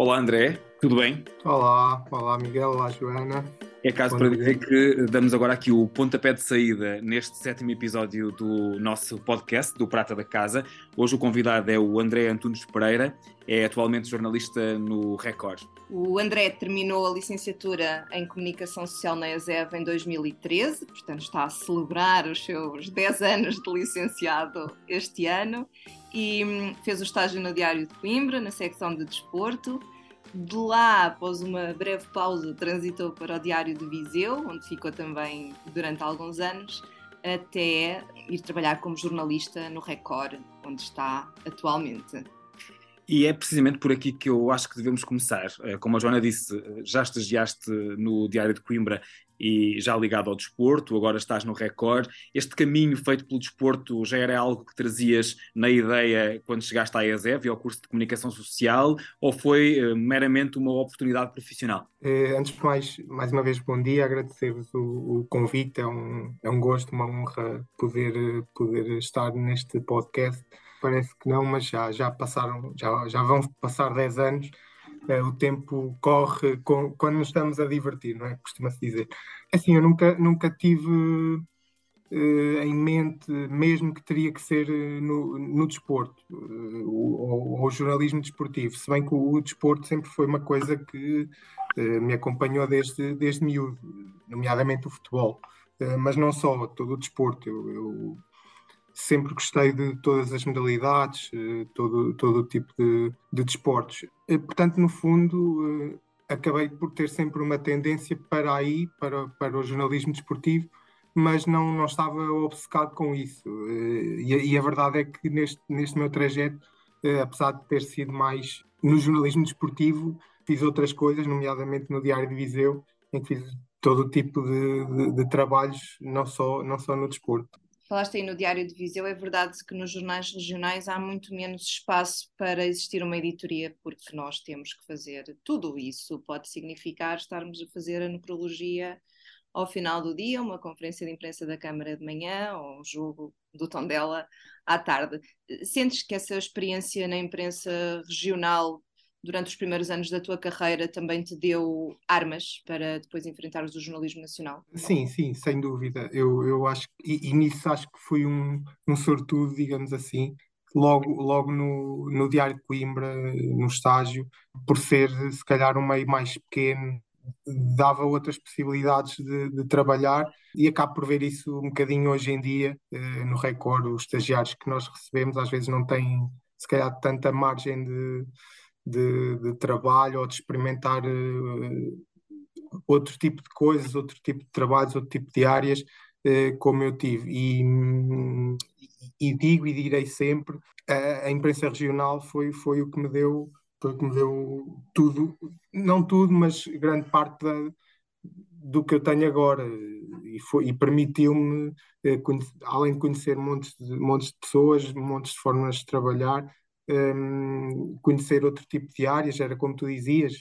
Olá André, tudo bem? Olá, olá Miguel, olá Joana. É caso para dizer que damos agora aqui o pontapé de saída neste sétimo episódio do nosso podcast, do Prata da Casa. Hoje o convidado é o André Antunes Pereira, é atualmente jornalista no Record. O André terminou a licenciatura em Comunicação Social na ESEV em 2013, portanto está a celebrar os seus 10 anos de licenciado este ano e hum, fez o estágio no Diário de Coimbra, na secção de desporto. De lá, após uma breve pausa, transitou para o Diário de Viseu, onde ficou também durante alguns anos, até ir trabalhar como jornalista no Record, onde está atualmente. E é precisamente por aqui que eu acho que devemos começar. Eh, Como a Joana disse, eh, já estagiaste no Diário de Coimbra e já ligado ao desporto, agora estás no Record. Este caminho feito pelo desporto já era algo que trazias na ideia quando chegaste à ESEV e ao curso de Comunicação Social ou foi eh, meramente uma oportunidade profissional? Antes de mais, mais uma vez, bom dia, agradecer-vos o, o convite, é um, é um gosto, uma honra poder, poder estar neste podcast. Parece que não, mas já, já passaram, já, já vão passar 10 anos. Eh, o tempo corre com- quando nos estamos a divertir, não é? Costuma-se dizer. Assim, eu nunca, nunca tive eh, em mente mesmo que teria que ser eh, no, no desporto eh, ou, ou jornalismo desportivo, se bem que o, o desporto sempre foi uma coisa que me acompanhou desde, desde miúdo, nomeadamente o futebol, mas não só, todo o desporto. Eu, eu sempre gostei de todas as modalidades, eh, todo, todo o tipo de, de desportos. Eh, Portanto, no fundo, eh, acabei por ter sempre uma tendência para aí, para, para o jornalismo desportivo, mas não, não estava obcecado com isso. E, e a verdade é que neste, neste meu trajeto, apesar de ter sido mais no jornalismo desportivo, fiz outras coisas, nomeadamente no Diário de Viseu, em que fiz todo o tipo de, de- de trabalhos, não só, não só no desporto. Falaste aí no Diário de Viseu, é verdade que nos jornais regionais há muito menos espaço para existir uma editoria, porque nós temos que fazer tudo isso. Pode significar estarmos a fazer a necrologia ao final do dia, uma conferência de imprensa da Câmara de manhã ou um jogo do Tondela à tarde. Sentes que essa experiência na imprensa regional durante os primeiros anos da tua carreira também te deu armas para depois enfrentares o jornalismo nacional? Sim, sim, sem dúvida. Eu, eu acho e, e nisso acho que fui um, um sortudo, digamos assim, logo, logo no, no Diário de Coimbra, no estágio, por ser se calhar um meio mais pequeno, dava outras possibilidades de, de trabalhar e acabo por ver isso um bocadinho hoje em dia eh, no Record. Os estagiários que nós recebemos às vezes não têm, se calhar, tanta margem de, de, de trabalho ou de experimentar eh, outro tipo de coisas, outro tipo de trabalhos, outro tipo de áreas, eh, como eu tive. E, e- digo e direi sempre, a, a imprensa regional foi, foi o que me deu, o que me deu tudo, não tudo, mas grande parte da- do que eu tenho agora. E, foi, e permitiu-me, eh, além de conhecer montes de, montes de pessoas, montes de formas de trabalhar, hum, conhecer outro tipo de áreas, era como tu dizias,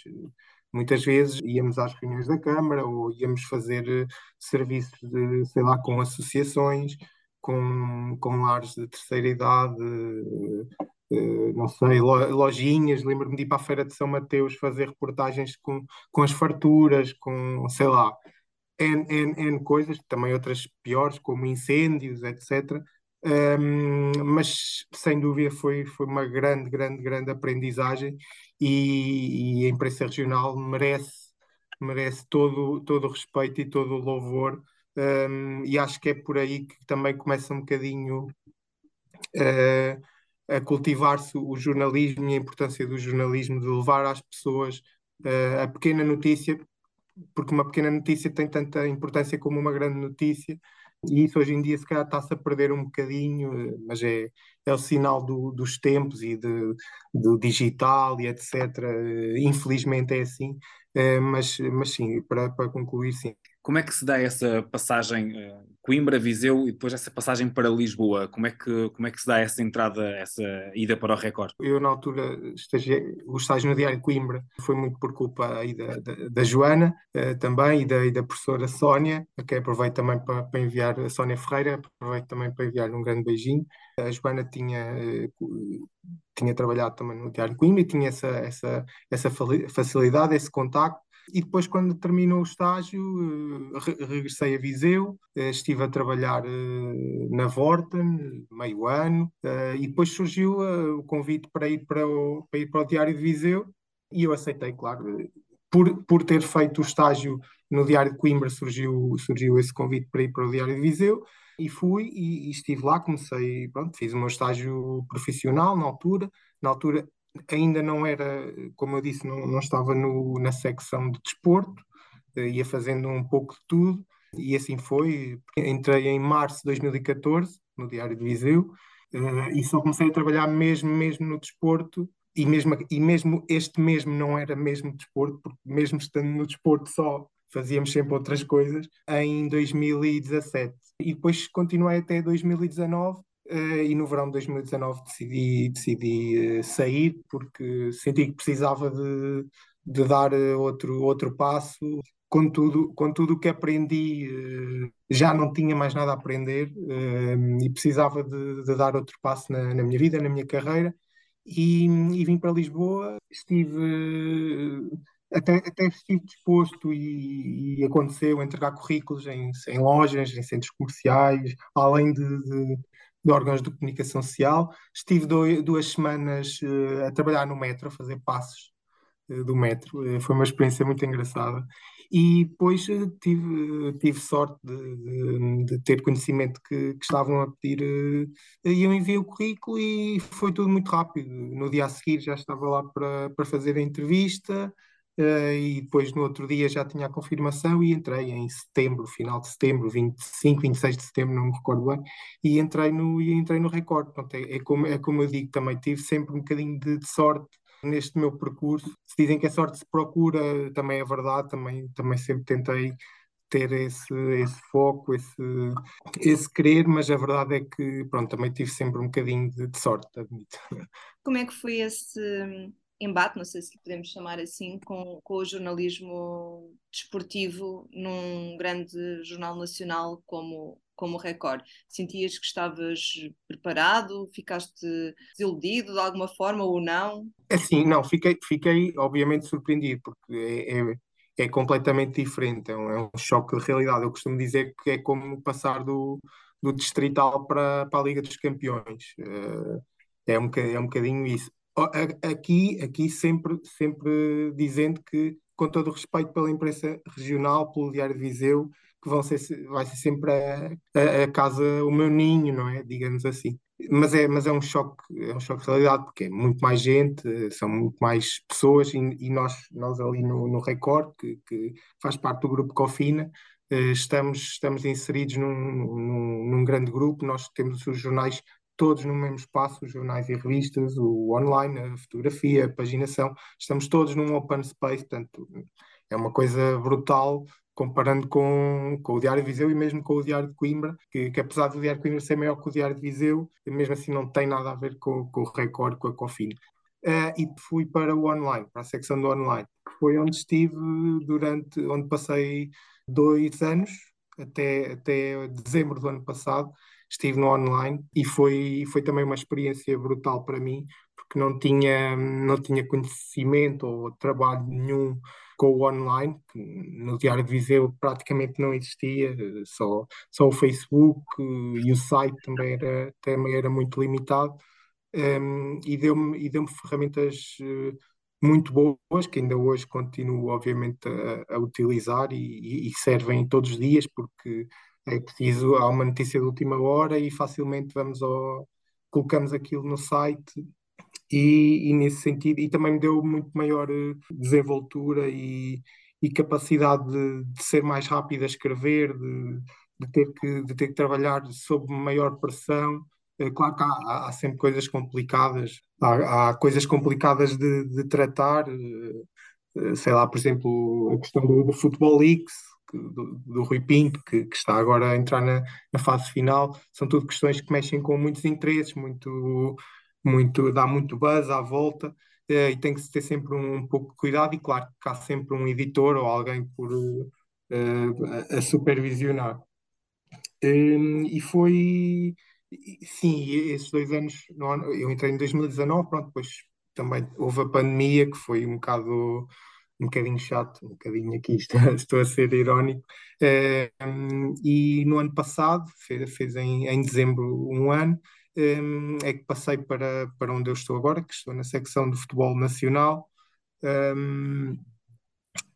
Muitas vezes íamos às reuniões da Câmara ou íamos fazer eh, serviços de, sei lá, com associações, com, com lares de terceira idade, eh, eh, não sei, lo- lojinhas. Lembro-me de ir para a Feira de São Mateus fazer reportagens com, com as farturas, com, sei lá, N, N, N coisas, também outras piores, como incêndios, etc. Um, mas sem dúvida foi, foi uma grande, grande, grande aprendizagem e, e a imprensa regional merece, merece todo, todo o respeito e todo o louvor. Um, e acho que é por aí que também começa um bocadinho eh, a cultivar-se o jornalismo e a importância do jornalismo, de levar às pessoas eh, a pequena notícia, porque uma pequena notícia tem tanta importância como uma grande notícia, E isso hoje em dia se calhar está-se a perder um bocadinho, mas é, é o sinal do, dos tempos e de, do digital e etc. Infelizmente é assim, eh, mas, mas sim, para, para concluir, sim. Como é que se dá essa passagem uh, Coimbra, Viseu e depois essa passagem para Lisboa? Como é que, como é que se dá essa entrada, essa ida para o Record? Eu, na altura, estagiei, o estágio no Diário de Coimbra foi muito por culpa aí da, da, da Joana uh, também e da, e da professora Sónia, a quem aproveito também para, para, enviar, a Sónia Ferreira, aproveito também para enviar um grande beijinho. A Joana tinha, uh, tinha trabalhado também no Diário de Coimbra e tinha essa, essa, essa facilidade, esse contacto e depois, quando terminou o estágio, eh, regressei a Viseu, eh, estive a trabalhar eh, na Vorten, meio ano, e depois surgiu o convite para ir para o, para ir para o Diário de Viseu, e eu aceitei, claro. Por, por ter feito o estágio no Diário de Coimbra, surgiu, surgiu esse convite para ir para o Diário de Viseu, e fui e, e estive lá, comecei, pronto, fiz o meu estágio profissional na altura, na altura ainda não era, como eu disse, não, não estava no, na secção de desporto, eh, ia fazendo um pouco de tudo, e assim foi. Entrei em março de 2014, no Diário de Viseu, eh, e só comecei a trabalhar mesmo, mesmo no desporto, e mesmo, e mesmo este mesmo não era mesmo desporto, porque mesmo estando no desporto só fazíamos sempre outras coisas, em 2017. E depois continuei até 2019, Uh, e no verão de 2019 decidi, decidi uh, sair porque senti que precisava de, de dar uh, outro, outro passo. Com tudo, com tudo o que aprendi, já não tinha mais nada a aprender e precisava de, de, dar outro passo na, na, minha vida, na minha carreira. E, e vim para Lisboa, estive até, até estive disposto e, e, aconteceu entregar currículos em, em lojas, em centros comerciais, além de, de, de órgãos de comunicação social. Estive duas semanas uh, a trabalhar no metro, a fazer passos uh, do metro. Uh, foi uma experiência muito engraçada. E depois tive, tive sorte de, de, de, ter conhecimento que, que estavam a pedir. e eu enviei o currículo e foi tudo muito rápido. No dia a seguir já estava lá para fazer a entrevista. Uh, e depois no outro dia já tinha a confirmação e entrei em setembro, final de setembro, 25, 26 de setembro, não me recordo bem, e entrei no, e entrei no recorde. Pronto, é, é, como, é como eu digo, também tive sempre um bocadinho de, de, sorte neste meu percurso. Se dizem que a sorte se procura, também é verdade, também, também sempre tentei ter esse, esse foco, esse, esse querer, mas a verdade é que pronto, também tive sempre um bocadinho de, de sorte, admito. Como é que foi esse embate, não sei se podemos chamar assim, com, com o jornalismo desportivo num grande jornal nacional como, como o Record. Sentias que estavas preparado? Ficaste desiludido de alguma forma ou não? É sim, não, fiquei, fiquei obviamente surpreendido, porque é, é, é completamente diferente, é um, é um, choque de realidade. Eu costumo dizer que é como passar do, do distrital para, para a Liga dos Campeões. É, é um, é um bocadinho isso aqui, aqui sempre, sempre dizendo que, com todo o respeito pela imprensa regional, pelo Diário de Viseu, que vão ser, vai ser sempre a, a, a, casa, o meu ninho, não é? Digamos assim. Mas é, mas é um choque, é um choque de realidade, porque é muito mais gente, são muito mais pessoas, e, e nós, nós ali no, no Record, que, que faz parte do grupo Cofina, eh, estamos, estamos inseridos num, num, num grande grupo, nós temos os jornais todos no mesmo espaço, os jornais e revistas, o online, a fotografia, a paginação, estamos todos num open space, portanto, é uma coisa brutal comparando com, com o Diário de Viseu e mesmo com o Diário de Coimbra, que, que apesar do Diário de Coimbra ser maior que o Diário de Viseu, mesmo assim não tem nada a ver com, com o Record, com a Cofina. Uh, e fui para o online, para a secção do online, foi onde estive durante, onde passei dois anos, até, até dezembro do ano passado, estive no online e foi, foi também uma experiência brutal para mim, porque não tinha, não tinha conhecimento ou trabalho nenhum com o online, no Diário de Viseu praticamente não existia, só, só o Facebook e o site também era, também era muito limitado, um, e deu-me e deu ferramentas eh, muito boas, que ainda hoje continuo obviamente a, a utilizar e, e, servem todos os dias, porque é preciso, há uma notícia de última hora e facilmente vamos ao, colocamos aquilo no site e, e nesse sentido, e também me deu muito maior eh, desenvoltura e, e capacidade de, de, ser mais rápido a escrever, de, de ter que, de ter que trabalhar sob maior pressão. É claro que há, há, sempre coisas complicadas, há, há coisas complicadas de, de, tratar, sei lá, por exemplo, a questão do, do Futebol X, do, do Rui Pinto, que, que, está agora a entrar na, na, fase final, são tudo questões que mexem com muitos interesses, muito, muito, dá muito buzz à volta, eh, e tem que se ter sempre um, um, pouco de cuidado, e claro que há sempre um editor ou alguém por uh, a supervisionar. Um, e foi, sim, esses dois anos, eu entrei em 2019, pronto, depois também houve a pandemia, que foi um bocado um bocadinho chato, um bocadinho aqui, estou, estou a ser irónico, um, e no ano passado, fez, fez em, em dezembro um ano, um, é que passei para, para onde eu estou agora, que estou na secção de futebol nacional, um,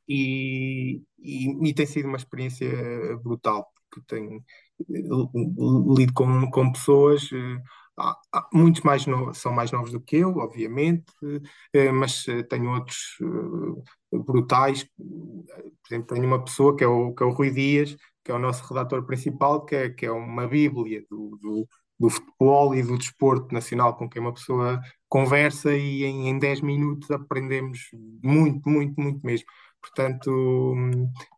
e, e, e, tem sido uma experiência brutal, porque tenho lido com, com pessoas, eh, muitos mais novos, são mais novos do que eu, obviamente, eh, mas eh, tenho outros brutais, por exemplo, tenho uma pessoa que é o, que é o Rui Dias, que é o nosso redator principal, que é, que é uma bíblia do, do do futebol e do desporto nacional com quem uma pessoa conversa e em, em 10 minutos aprendemos muito, muito, muito mesmo. Portanto,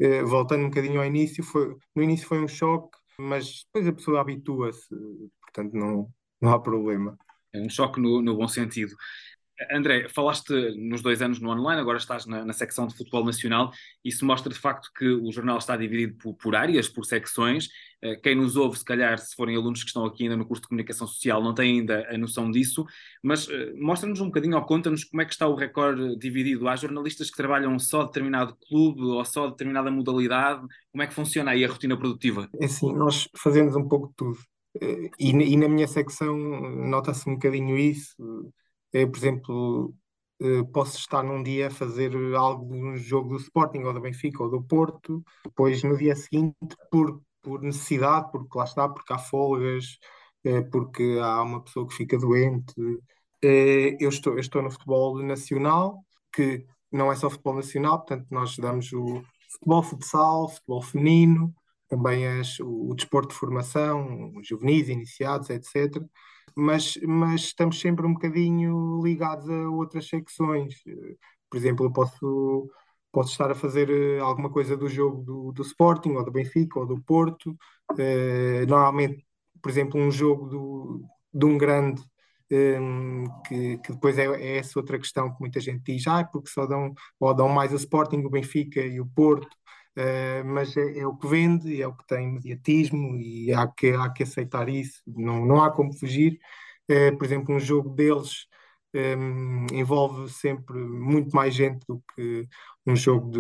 eh, voltando um bocadinho ao início, foi, no início foi um choque, mas depois a pessoa habitua-se, portanto não, não há problema. É um choque no, no bom sentido. André, falaste nos dois anos no online, agora estás na, na, secção de futebol nacional. Isso mostra de facto que o jornal está dividido por, por áreas, por secções. Uh, quem nos ouve, se calhar, se forem alunos que estão aqui ainda no curso de comunicação social, não têm ainda a noção disso, mas uh, mostra-nos um bocadinho ou conta-nos como é que está o recorde dividido. Há jornalistas que trabalham só determinado clube ou só determinada modalidade. Como é que funciona aí a rotina produtiva? É assim, nós fazemos um pouco de tudo. E, e na minha secção nota-se um bocadinho isso eu, por exemplo, eh, posso estar num dia a fazer algo de um jogo do Sporting ou do Benfica ou do Porto, depois no dia seguinte, por, por necessidade, porque lá está, porque há folgas, eh, porque há uma pessoa que fica doente. Eh, eu estou, eu estou no futebol nacional, que não é só futebol nacional, portanto, nós damos o futebol futsal, futebol feminino, também as, o, o desporto de formação, juvenis, iniciados, etc mas, mas estamos sempre um bocadinho ligados a outras secções. Por exemplo, eu posso, posso estar a fazer eh, alguma coisa do jogo do, do Sporting, ou do Benfica, ou do Porto. Uh, normalmente, por exemplo, um jogo do, de um grande, um, ehm, que, que, depois é, é, essa outra questão que muita gente diz, ah, porque só dão, ou dão mais o Sporting, o Benfica e o Porto. Uh, mas é, é, o que vende, é o que tem mediatismo e há que, há que aceitar isso, não, não há como fugir. Uh, por exemplo, um jogo deles um, ehm, envolve sempre muito mais gente do que um jogo de,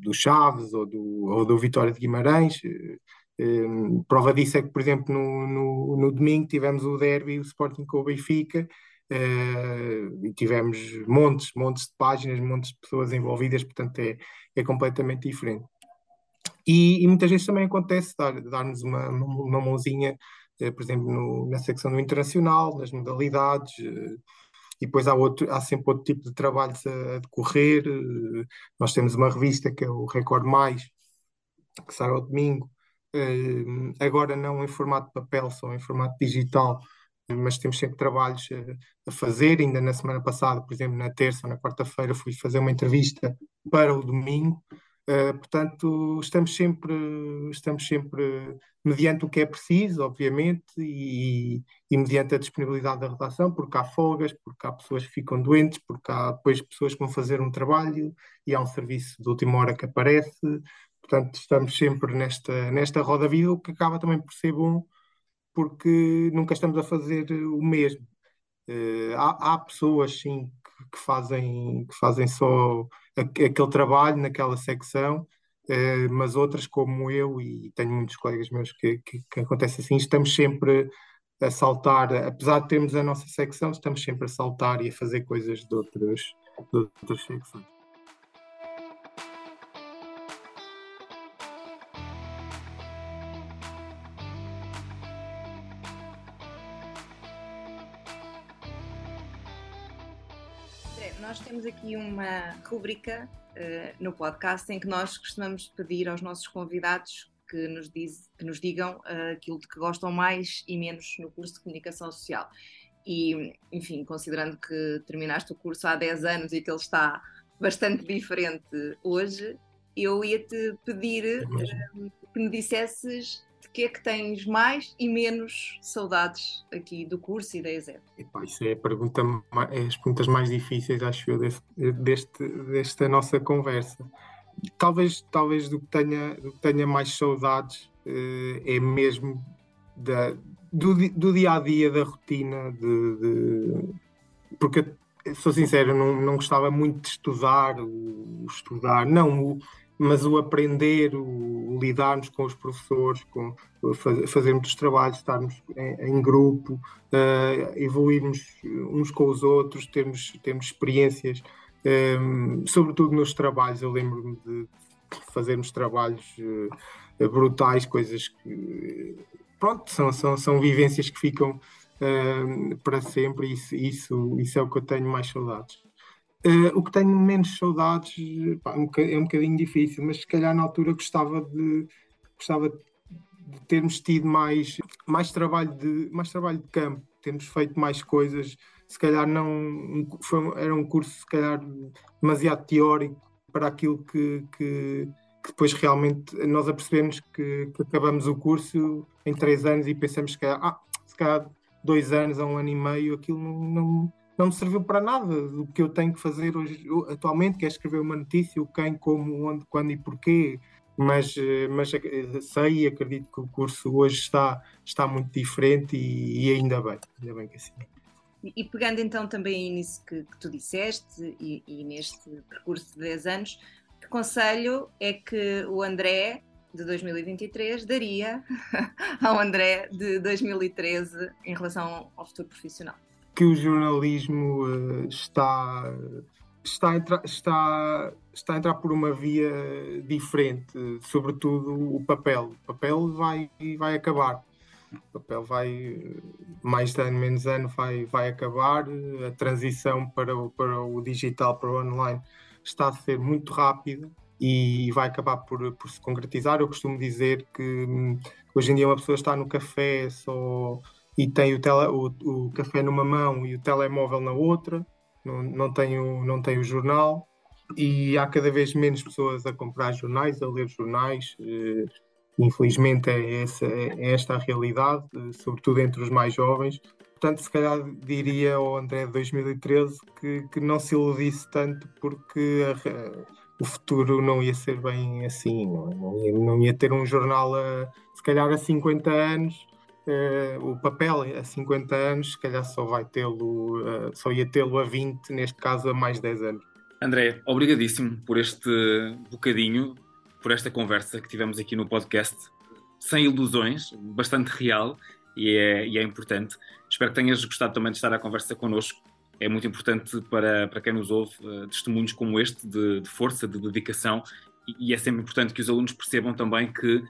do Chaves ou do, ou do Vitória de Guimarães. Um, ehm, prova disso é que, por exemplo, no, no, no domingo tivemos o Derby, o Sporting com o Benfica, Uh, e tivemos montes, montes de páginas, montes de pessoas envolvidas, portanto é, é completamente diferente. E, e, muitas vezes também acontece dar uma, uma mãozinha, eh, por exemplo, no, na secção do internacional, nas modalidades, eh, e depois há, outro, há sempre outro tipo de trabalhos a, a decorrer. Eh, nós temos uma revista que é o Record Mais, que sai ao domingo, agora não em formato de papel, só em formato digital, mas temos sempre trabalhos a fazer. Ainda na semana passada, por exemplo, na terça ou na quarta-feira, fui fazer uma entrevista para o domingo. Uh, portanto, estamos sempre, estamos sempre mediante o que é preciso, obviamente, e, e, mediante a disponibilidade da redação, porque há folgas, porque há pessoas que ficam doentes, porque há depois pessoas que vão fazer um trabalho e há um serviço de última hora que aparece. Portanto, estamos sempre nesta, nesta roda vida, o que acaba também por ser bom, porque nunca estamos a fazer o mesmo. Uh, há, há pessoas, sim, que, que, fazem, que fazem só aquele trabalho naquela secção, uh, mas outras como eu e tenho muitos colegas meus que, que, que acontece assim, estamos sempre a saltar, apesar de termos a nossa secção, estamos sempre a saltar e a fazer coisas de outras, de outras secções. Temos aqui uma rubrica uh, no podcast em que nós costumamos pedir aos nossos convidados que nos, diz, que nos digam uh, aquilo de que gostam mais e menos no curso de comunicação social. E, enfim, considerando que terminaste o curso há 10 anos e que ele está bastante diferente hoje, eu ia-te pedir é uh, que me dissesses que é que tens mais e menos saudades aqui do curso e da ESEP? Epá, isso é, pergunta, é as perguntas mais difíceis, acho eu, deste, deste, desta nossa conversa. Talvez, talvez do, que tenha, do que tenha mais saudades uh, é mesmo da, do, do dia a dia, da rotina, de, de porque sou sincero, não, não gostava muito de estudar, o, estudar, não, o, mas o aprender, o, lidarmos com os professores, com faz, fazermos os trabalhos, estarmos em, em grupo, uh, evoluirmos uns com os outros, termos, termos experiências, um, eh, sobretudo nos trabalhos. Eu lembro-me de fazermos trabalhos uh, brutais, coisas que, pronto, são, são, são vivências que ficam uh, para sempre, isso, isso, isso é o que eu tenho mais saudades. Uh, o que tenho menos saudades pá, é um bocadinho difícil, mas se calhar na altura gostava de, gostava de termos tido mais, mais, trabalho de, mais trabalho de campo, termos feito mais coisas. Se calhar não foi, era um curso se calhar demasiado teórico para aquilo que, que, que depois realmente nós apercebemos que, que, acabamos o curso em três anos e pensamos que ah, se calhar dois anos a um ano e meio aquilo não, não não me serviu para nada do que eu tenho que fazer hoje, atualmente, que é escrever uma notícia, o quem, como, onde, quando e porquê. Mas, eh, mas eh, sei e acredito que o curso hoje está, está muito diferente e, e ainda bem, ainda bem que assim. E pegando então também nisso que, que tu disseste e, e, neste percurso de 10 anos, que conselho é que o André de 2023 daria ao André de 2013 em relação ao futuro profissional? Que o jornalismo uh, está, está, a entrar, está, está a entrar por uma via diferente, sobretudo o papel. O papel vai, vai acabar. O papel vai, mais ano, menos ano, vai, vai acabar. A transição para o, para o digital, para o online, está a ser muito rápida e vai acabar por, por se concretizar. Eu costumo dizer que hum, hoje em dia uma pessoa está no café só e tem o, tele, o, o, café numa mão e o telemóvel na outra, não, não, tem o, não tem o jornal, e há cada vez menos pessoas a comprar jornais, a ler jornais. Eh, infelizmente é, essa, é esta a realidade, eh, sobretudo entre os mais jovens. Portanto, se calhar diria ao André de 2013 que, que não se iludisse tanto porque a, o futuro não ia ser bem assim, não, é? não, ia, não ia ter um jornal a, se calhar a 50 anos Uh, o papel a 50 anos, se calhar só vai tê-lo, uh, só ia tê-lo a 20, neste caso a mais 10 anos. André, obrigadíssimo por este bocadinho, por esta conversa que tivemos aqui no podcast, sem ilusões, bastante real e é, e é importante. Espero que tenhas gostado também de estar à conversa connosco. É muito importante para, para quem nos ouve uh, testemunhos como este de, de força, de dedicação, e, e é sempre importante que os alunos percebam também que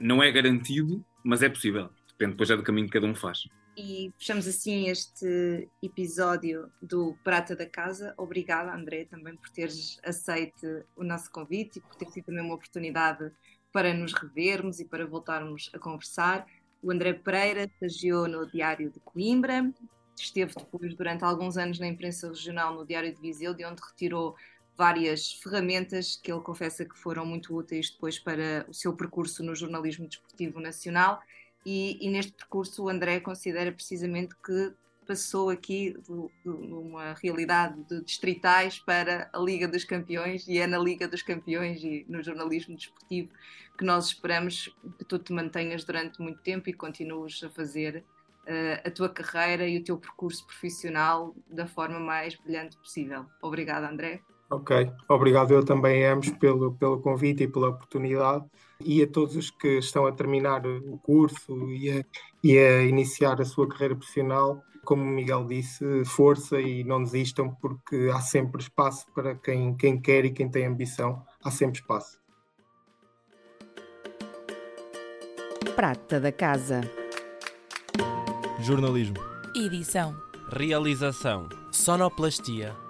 não é garantido, mas é possível depende depois é do caminho que cada um faz. E fechamos assim este episódio do Prata da Casa. Obrigada, André, também por teres aceito o nosso convite e por ter sido também uma oportunidade para nos revermos e para voltarmos a conversar. O André Pereira estagiou no Diário de Coimbra, esteve depois durante alguns anos na imprensa regional no Diário de Viseu, de onde retirou várias ferramentas que ele confessa que foram muito úteis depois para o seu percurso no jornalismo desportivo nacional e, e, neste percurso o André considera precisamente que passou aqui de, uma realidade de distritais para a Liga dos Campeões e é na Liga dos Campeões e no jornalismo desportivo que nós esperamos que tu te mantenhas durante muito tempo e continues a fazer uh, a tua carreira e o teu percurso profissional da forma mais brilhante possível. Obrigada, André. Ok, obrigado eu também ambos pelo, pelo convite e pela oportunidade e a todos os que estão a terminar o curso e a, e a iniciar a sua carreira profissional. Como o Miguel disse, força e não desistam porque há sempre espaço para quem, quem quer e quem tem ambição, há sempre espaço. Prata da Casa. Jornalismo. Edição. Realização. Sonoplastia